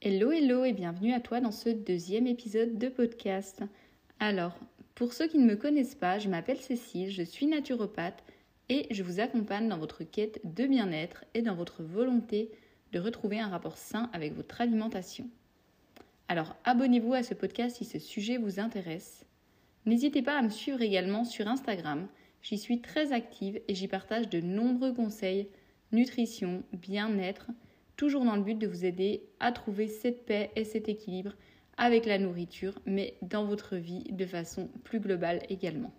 Hello, hello et bienvenue à toi dans ce deuxième épisode de podcast. Alors, pour ceux qui ne me connaissent pas, je m'appelle Cécile, je suis naturopathe et je vous accompagne dans votre quête de bien-être et dans votre volonté de retrouver un rapport sain avec votre alimentation. Alors, abonnez-vous à ce podcast si ce sujet vous intéresse. N'hésitez pas à me suivre également sur Instagram. J'y suis très active et j'y partage de nombreux conseils nutrition, bien-être, toujours dans le but de vous aider à trouver cette paix et cet équilibre avec la nourriture, mais dans votre vie de façon plus globale également.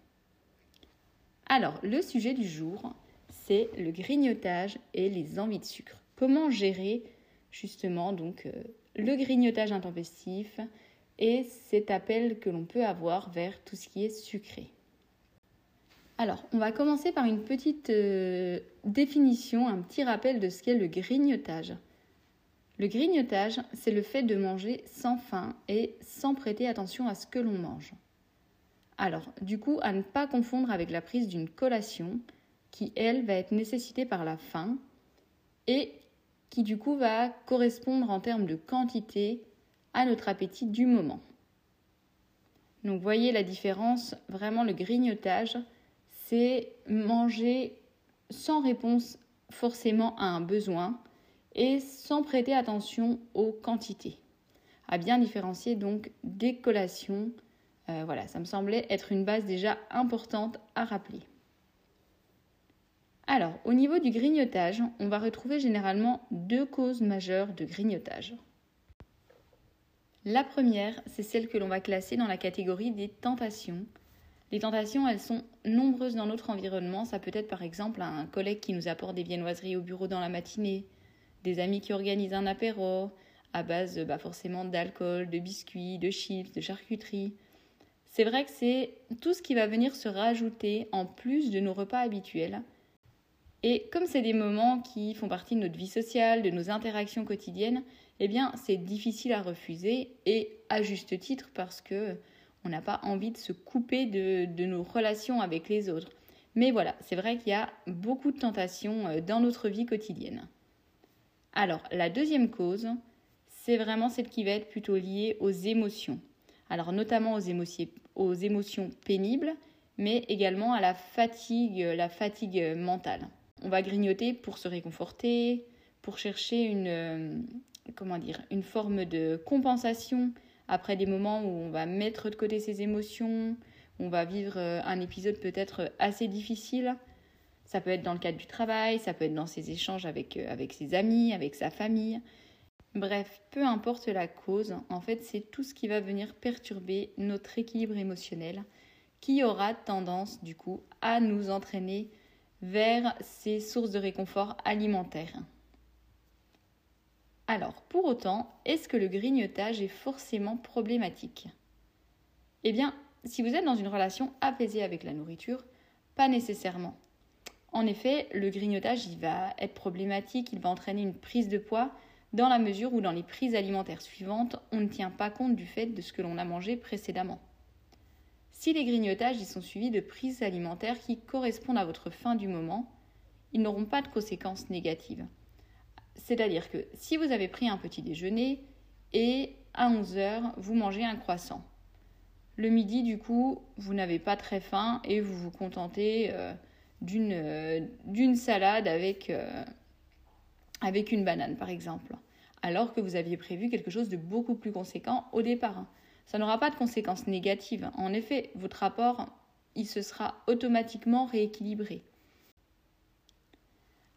Alors, le sujet du jour, c'est le grignotage et les envies de sucre. Comment gérer justement donc euh, le grignotage intempestif et cet appel que l'on peut avoir vers tout ce qui est sucré? Alors, on va commencer par une petite euh, définition, un petit rappel de ce qu'est le grignotage. Le grignotage, c'est le fait de manger sans faim et sans prêter attention à ce que l'on mange. Alors, du coup, à ne pas confondre avec la prise d'une collation, qui, elle, va être nécessitée par la faim et qui, du coup, va correspondre en termes de quantité à notre appétit du moment. Donc, voyez la différence, vraiment le grignotage, c'est manger sans réponse forcément à un besoin et sans prêter attention aux quantités. À bien différencier donc des collations euh, voilà, ça me semblait être une base déjà importante à rappeler. Alors, au niveau du grignotage, on va retrouver généralement deux causes majeures de grignotage. La première, c'est celle que l'on va classer dans la catégorie des tentations. Les tentations, elles sont nombreuses dans notre environnement. Ça peut être par exemple un collègue qui nous apporte des viennoiseries au bureau dans la matinée, des amis qui organisent un apéro à base bah, forcément d'alcool, de biscuits, de chips, de charcuterie, c'est vrai que c'est tout ce qui va venir se rajouter en plus de nos repas habituels. Et comme c'est des moments qui font partie de notre vie sociale, de nos interactions quotidiennes, eh bien c'est difficile à refuser et à juste titre parce que on n'a pas envie de se couper de, nos relations avec les autres. Mais voilà, c'est vrai qu'il y a beaucoup de tentations euh, dans notre vie quotidienne. Alors, la deuxième cause, c'est vraiment celle qui va être plutôt liée aux émotions alors notamment aux émotions, pénibles, mais également à la fatigue, la fatigue mentale. On va grignoter pour se réconforter, pour chercher une, euh, comment dire, une forme de compensation après des moments où on va mettre de côté ses émotions, on va vivre euh, un épisode peut-être assez difficile. Ça peut être dans le cadre du travail, ça peut être dans ses échanges avec, euh, avec ses amis, avec sa famille. Bref, peu importe la cause, en fait, c'est tout ce qui va venir perturber notre équilibre émotionnel qui aura tendance, du coup, à nous entraîner vers ces sources de réconfort alimentaire. Alors, pour autant, est-ce que le grignotage est forcément problématique? Eh bien, si vous êtes dans une relation apaisée avec la nourriture, pas nécessairement. En effet, le grignotage, il va être problématique, il va entraîner une prise de poids, dans la mesure où dans les prises alimentaires suivantes, on ne tient pas compte du fait de ce que l'on a mangé précédemment. Si les grignotages y sont suivis de prises alimentaires qui correspondent à votre faim du moment, ils n'auront pas de conséquences négatives. C'est-à-dire que si vous avez pris un petit déjeuner et à 11 heures, vous mangez un croissant. Le midi, du coup, vous n'avez pas très faim et vous vous contentez euh, d'une salade avec, euh, avec une banane par exemple, alors que vous aviez prévu quelque chose de beaucoup plus conséquent au départ. Ça n'aura pas de conséquences négatives. En effet, votre rapport, il se sera automatiquement rééquilibré.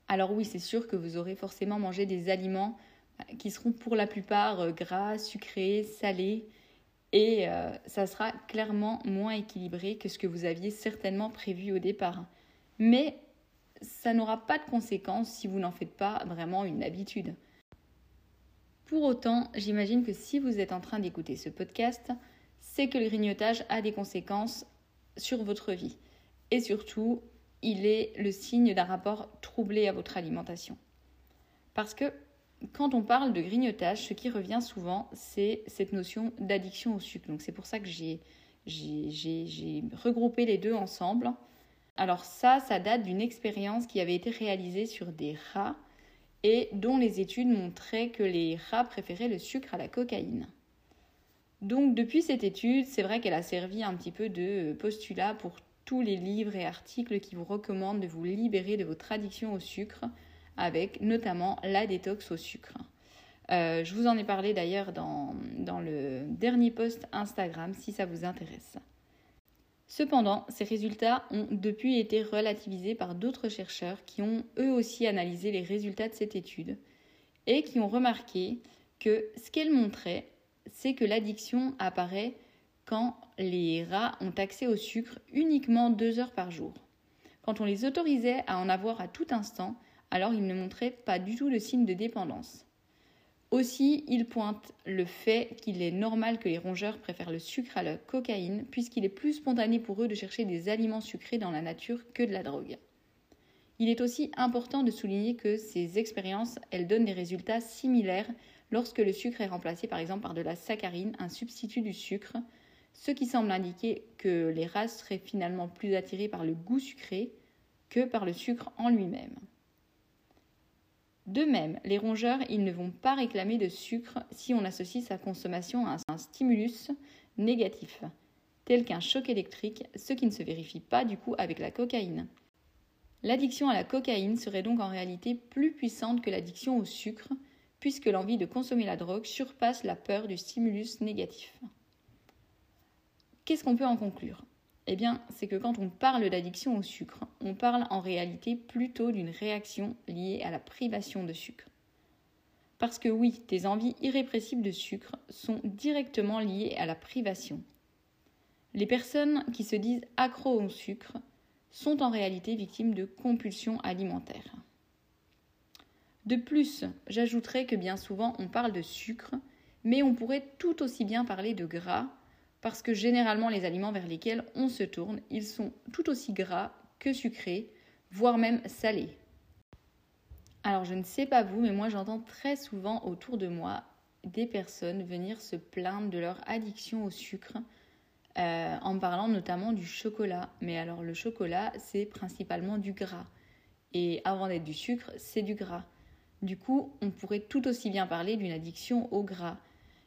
Alors oui, c'est sûr que vous aurez forcément mangé des aliments euh, qui seront pour la plupart euh, gras, sucrés, salés, et euh, ça sera clairement moins équilibré que ce que vous aviez certainement prévu au départ. Mais ça n'aura pas de conséquences si vous n'en faites pas vraiment une habitude. Pour autant, j'imagine que si vous êtes en train d'écouter ce podcast, c'est que le grignotage a des conséquences sur votre vie. Et surtout, il est le signe d'un rapport troublé à votre alimentation. Parce que quand on parle de grignotage, ce qui revient souvent, c'est cette notion d'addiction au sucre. Donc c'est pour ça que j'ai regroupé les deux ensemble. Alors ça, ça date d'une expérience qui avait été réalisée sur des rats et dont les études montraient que les rats préféraient le sucre à la cocaïne. Donc depuis cette étude, c'est vrai qu'elle a servi un petit peu de postulat pour tous les livres et articles qui vous recommandent de vous libérer de votre addiction au sucre, avec notamment la détox au sucre. Euh, je vous en ai parlé d'ailleurs dans, dans le dernier post Instagram si ça vous intéresse. Cependant, ces résultats ont depuis été relativisés par d'autres chercheurs qui ont eux aussi analysé les résultats de cette étude et qui ont remarqué que ce qu'elle montrait, c'est que l'addiction apparaît quand les rats ont accès au sucre uniquement deux heures par jour. Quand on les autorisait à en avoir à tout instant, alors ils ne montraient pas du tout de signe de dépendance. Aussi, il pointe le fait qu'il est normal que les rongeurs préfèrent le sucre à la cocaïne, puisqu'il est plus spontané pour eux de chercher des aliments sucrés dans la nature que de la drogue. Il est aussi important de souligner que ces expériences, elles donnent des résultats similaires lorsque le sucre est remplacé par exemple par de la saccharine, un substitut du sucre, ce qui semble indiquer que les races seraient finalement plus attirées par le goût sucré que par le sucre en lui-même. De même, les rongeurs, ils ne vont pas réclamer de sucre si on associe sa consommation à un stimulus négatif, tel qu'un choc électrique, ce qui ne se vérifie pas du coup avec la cocaïne. L'addiction à la cocaïne serait donc en réalité plus puissante que l'addiction au sucre, puisque l'envie de consommer la drogue surpasse la peur du stimulus négatif. Qu'est-ce qu'on peut en conclure? Eh bien, c'est que quand on parle d'addiction au sucre, on parle en réalité plutôt d'une réaction liée à la privation de sucre. Parce que oui, tes envies irrépressibles de sucre sont directement liées à la privation. Les personnes qui se disent accros au sucre sont en réalité victimes de compulsions alimentaires. De plus, j'ajouterais que bien souvent on parle de sucre, mais on pourrait tout aussi bien parler de gras parce que généralement les aliments vers lesquels on se tourne, ils sont tout aussi gras que sucrés, voire même salés. Alors je ne sais pas vous, mais moi j'entends très souvent autour de moi des personnes venir se plaindre de leur addiction au sucre, euh, en parlant notamment du chocolat. Mais alors le chocolat, c'est principalement du gras. Et avant d'être du sucre, c'est du gras. Du coup, on pourrait tout aussi bien parler d'une addiction au gras.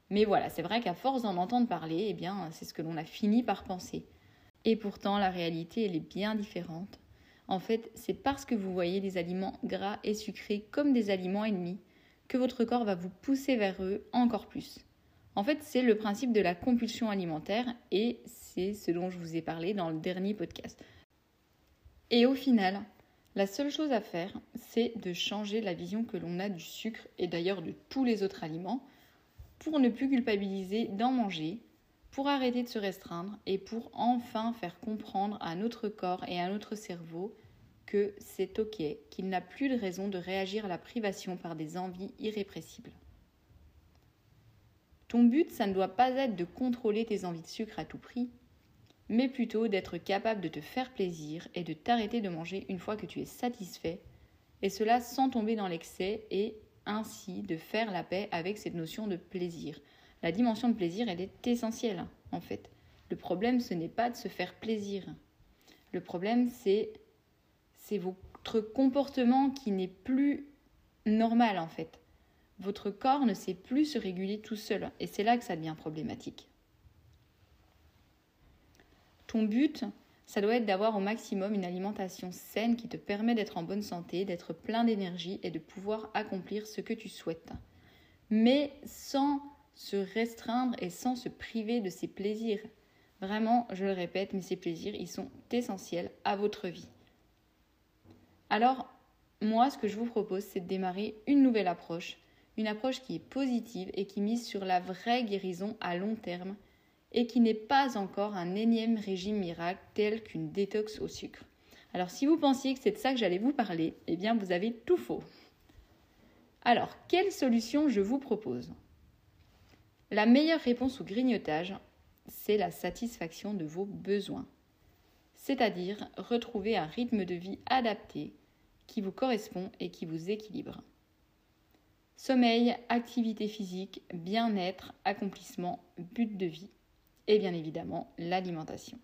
Mais voilà, c'est vrai qu'à force d'en entendre parler, eh bien, c'est ce que l'on a fini par penser. Et pourtant, la réalité, elle est bien différente. En fait, c'est parce que vous voyez les aliments gras et sucrés comme des aliments ennemis que votre corps va vous pousser vers eux encore plus. En fait, c'est le principe de la compulsion alimentaire et c'est ce dont je vous ai parlé dans le dernier podcast. Et au final, la seule chose à faire, c'est de changer la vision que l'on a du sucre et d'ailleurs de tous les autres aliments pour ne plus culpabiliser d'en manger, pour arrêter de se restreindre et pour enfin faire comprendre à notre corps et à notre cerveau que c'est ok, qu'il n'a plus de raison de réagir à la privation par des envies irrépressibles. Ton but, ça ne doit pas être de contrôler tes envies de sucre à tout prix, mais plutôt d'être capable de te faire plaisir et de t'arrêter de manger une fois que tu es satisfait, et cela sans tomber dans l'excès et ainsi de faire la paix avec cette notion de plaisir. La dimension de plaisir, elle est essentielle, en fait. Le problème, ce n'est pas de se faire plaisir. Le problème, c'est, c'est votre comportement qui n'est plus normal, en fait. Votre corps ne sait plus se réguler tout seul, et c'est là que ça devient problématique. Ton but, ça doit être d'avoir au maximum une alimentation saine qui te permet d'être en bonne santé, d'être plein d'énergie et de pouvoir accomplir ce que tu souhaites. Mais sans se restreindre et sans se priver de ses plaisirs. Vraiment, je le répète, mais ces plaisirs, ils sont essentiels à votre vie. Alors, moi, ce que je vous propose, c'est de démarrer une nouvelle approche, une approche qui est positive et qui mise sur la vraie guérison à long terme et qui n'est pas encore un énième régime miracle tel qu'une détox au sucre. Alors si vous pensiez que c'est de ça que j'allais vous parler, eh bien vous avez tout faux. Alors, quelle solution je vous propose? La meilleure réponse au grignotage, c'est la satisfaction de vos besoins. C'est-à-dire retrouver un rythme de vie adapté qui vous correspond et qui vous équilibre. Sommeil, activité physique, bien-être, accomplissement, but de vie et bien évidemment l'alimentation.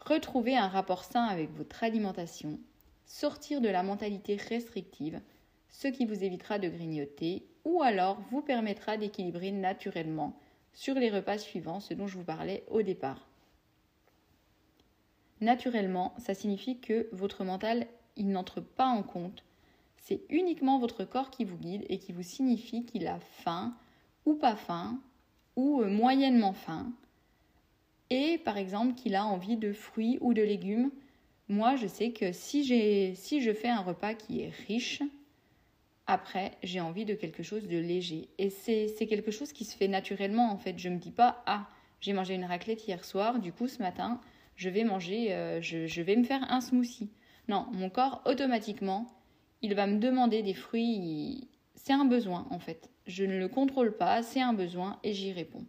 Retrouvez un rapport sain avec votre alimentation, sortir de la mentalité restrictive, ce qui vous évitera de grignoter ou alors vous permettra d'équilibrer naturellement sur les repas suivants, ce dont je vous parlais au départ. Naturellement, ça signifie que votre mental, il n'entre pas en compte. C'est uniquement votre corps qui vous guide et qui vous signifie qu'il a faim ou pas faim ou euh, moyennement faim. Et par exemple qu'il a envie de fruits ou de légumes. Moi, je sais que si, je fais un repas qui est riche, après, j'ai envie de quelque chose de léger. Et c'est quelque chose qui se fait naturellement, en fait. Je ne me dis pas, ah, j'ai mangé une raclette hier soir, du coup, ce matin, je vais manger, euh, je, vais me faire un smoothie. Non, mon corps, automatiquement, il va me demander des fruits. C'est un besoin, en fait. Je ne le contrôle pas, c'est un besoin et j'y réponds.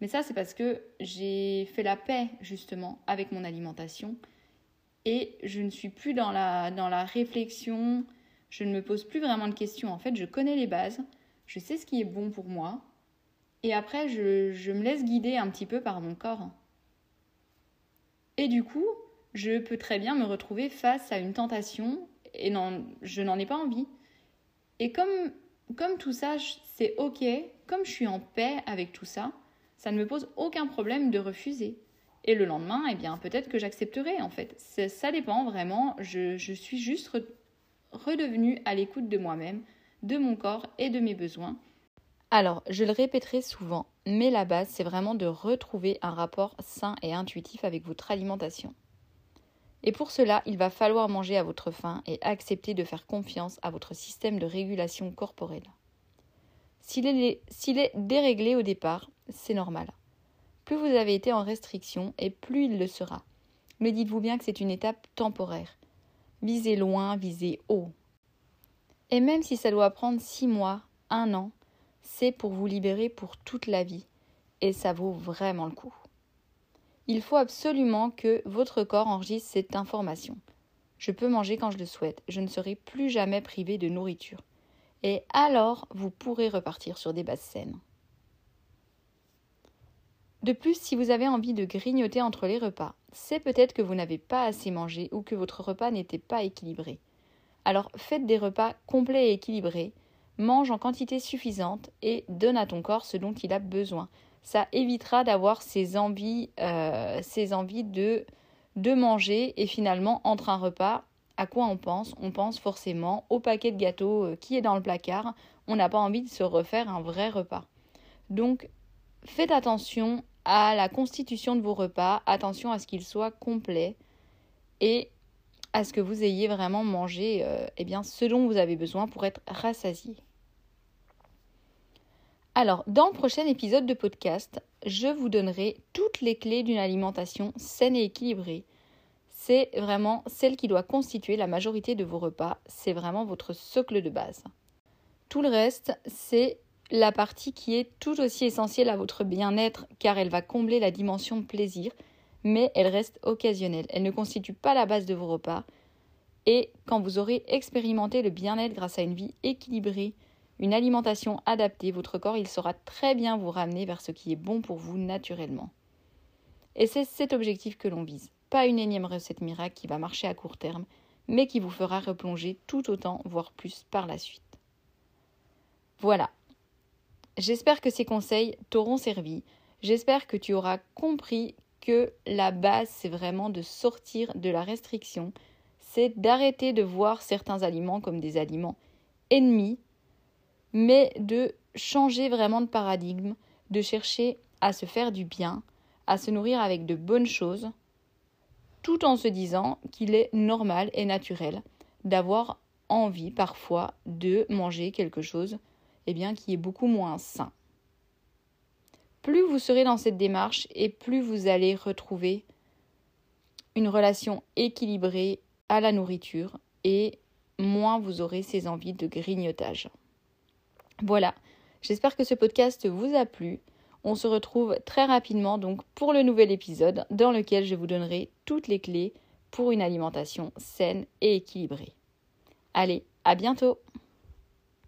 Mais ça, c'est parce que j'ai fait la paix, justement, avec mon alimentation. Et je ne suis plus dans la, dans la réflexion je ne me pose plus vraiment de questions. En fait, je connais les bases, je sais ce qui est bon pour moi, et après, je, me laisse guider un petit peu par mon corps. Et du coup, je peux très bien me retrouver face à une tentation et non, je n'en ai pas envie. Et comme, comme tout ça, c'est ok, comme je suis en paix avec tout ça, ça ne me pose aucun problème de refuser. Et le lendemain, eh bien, peut-être que j'accepterai en fait. Ça dépend vraiment. Je, suis juste redevenu à l'écoute de moi-même, de mon corps et de mes besoins. Alors, je le répéterai souvent, mais la base, c'est vraiment de retrouver un rapport sain et intuitif avec votre alimentation. Et pour cela, il va falloir manger à votre faim et accepter de faire confiance à votre système de régulation corporelle. S'il est, déréglé au départ, c'est normal. Plus vous avez été en restriction et plus il le sera. Mais dites-vous bien que c'est une étape temporaire Visez loin, visez haut. Et même si ça doit prendre six mois, un an, c'est pour vous libérer pour toute la vie. Et ça vaut vraiment le coup. Il faut absolument que votre corps enregistre cette information. Je peux manger quand je le souhaite, je ne serai plus jamais privé de nourriture. Et alors, vous pourrez repartir sur des bases saines. De plus, si vous avez envie de grignoter entre les repas, c'est peut-être que vous n'avez pas assez mangé ou que votre repas n'était pas équilibré. Alors faites des repas complets et équilibrés, mange en quantité suffisante et donne à ton corps ce dont il a besoin. Ça évitera d'avoir ces envies, euh, de manger et finalement entre un repas, à quoi on pense On pense forcément au paquet de gâteaux euh, qui est dans le placard. On n'a pas envie de se refaire un vrai repas. Donc faites attention à la constitution de vos repas, attention à ce qu'ils soient complets et à ce que vous ayez vraiment mangé euh, eh bien, ce dont vous avez besoin pour être rassasié. Alors, dans le prochain épisode de podcast, je vous donnerai toutes les clés d'une alimentation saine et équilibrée. C'est vraiment celle qui doit constituer la majorité de vos repas, c'est vraiment votre socle de base. Tout le reste, c'est la partie qui est tout aussi essentielle à votre bien-être car elle va combler la dimension plaisir, mais elle reste occasionnelle. Elle ne constitue pas la base de vos repas. Et quand vous aurez expérimenté le bien-être grâce à une vie équilibrée, une alimentation adaptée, votre corps il saura très bien vous ramener vers ce qui est bon pour vous naturellement. Et c'est cet objectif que l'on vise. Pas une énième recette miracle qui va marcher à court terme, mais qui vous fera replonger tout autant, voire plus par la suite. Voilà, J'espère que ces conseils t'auront servi. J'espère que tu auras compris que la base, c'est vraiment de sortir de la restriction. C'est d'arrêter de voir certains aliments comme des aliments ennemis, mais de changer vraiment de paradigme, de chercher à se faire du bien, à se nourrir avec de bonnes choses, tout en se disant qu'il est normal et naturel d'avoir envie parfois de manger quelque chose eh bien, qui est beaucoup moins sain. Plus vous serez dans cette démarche et plus vous allez retrouver une relation équilibrée à la nourriture et moins vous aurez ces envies de grignotage. Voilà, j'espère que ce podcast vous a plu. On se retrouve très rapidement donc pour le nouvel épisode dans lequel je vous donnerai toutes les clés pour une alimentation saine et équilibrée. Allez, à bientôt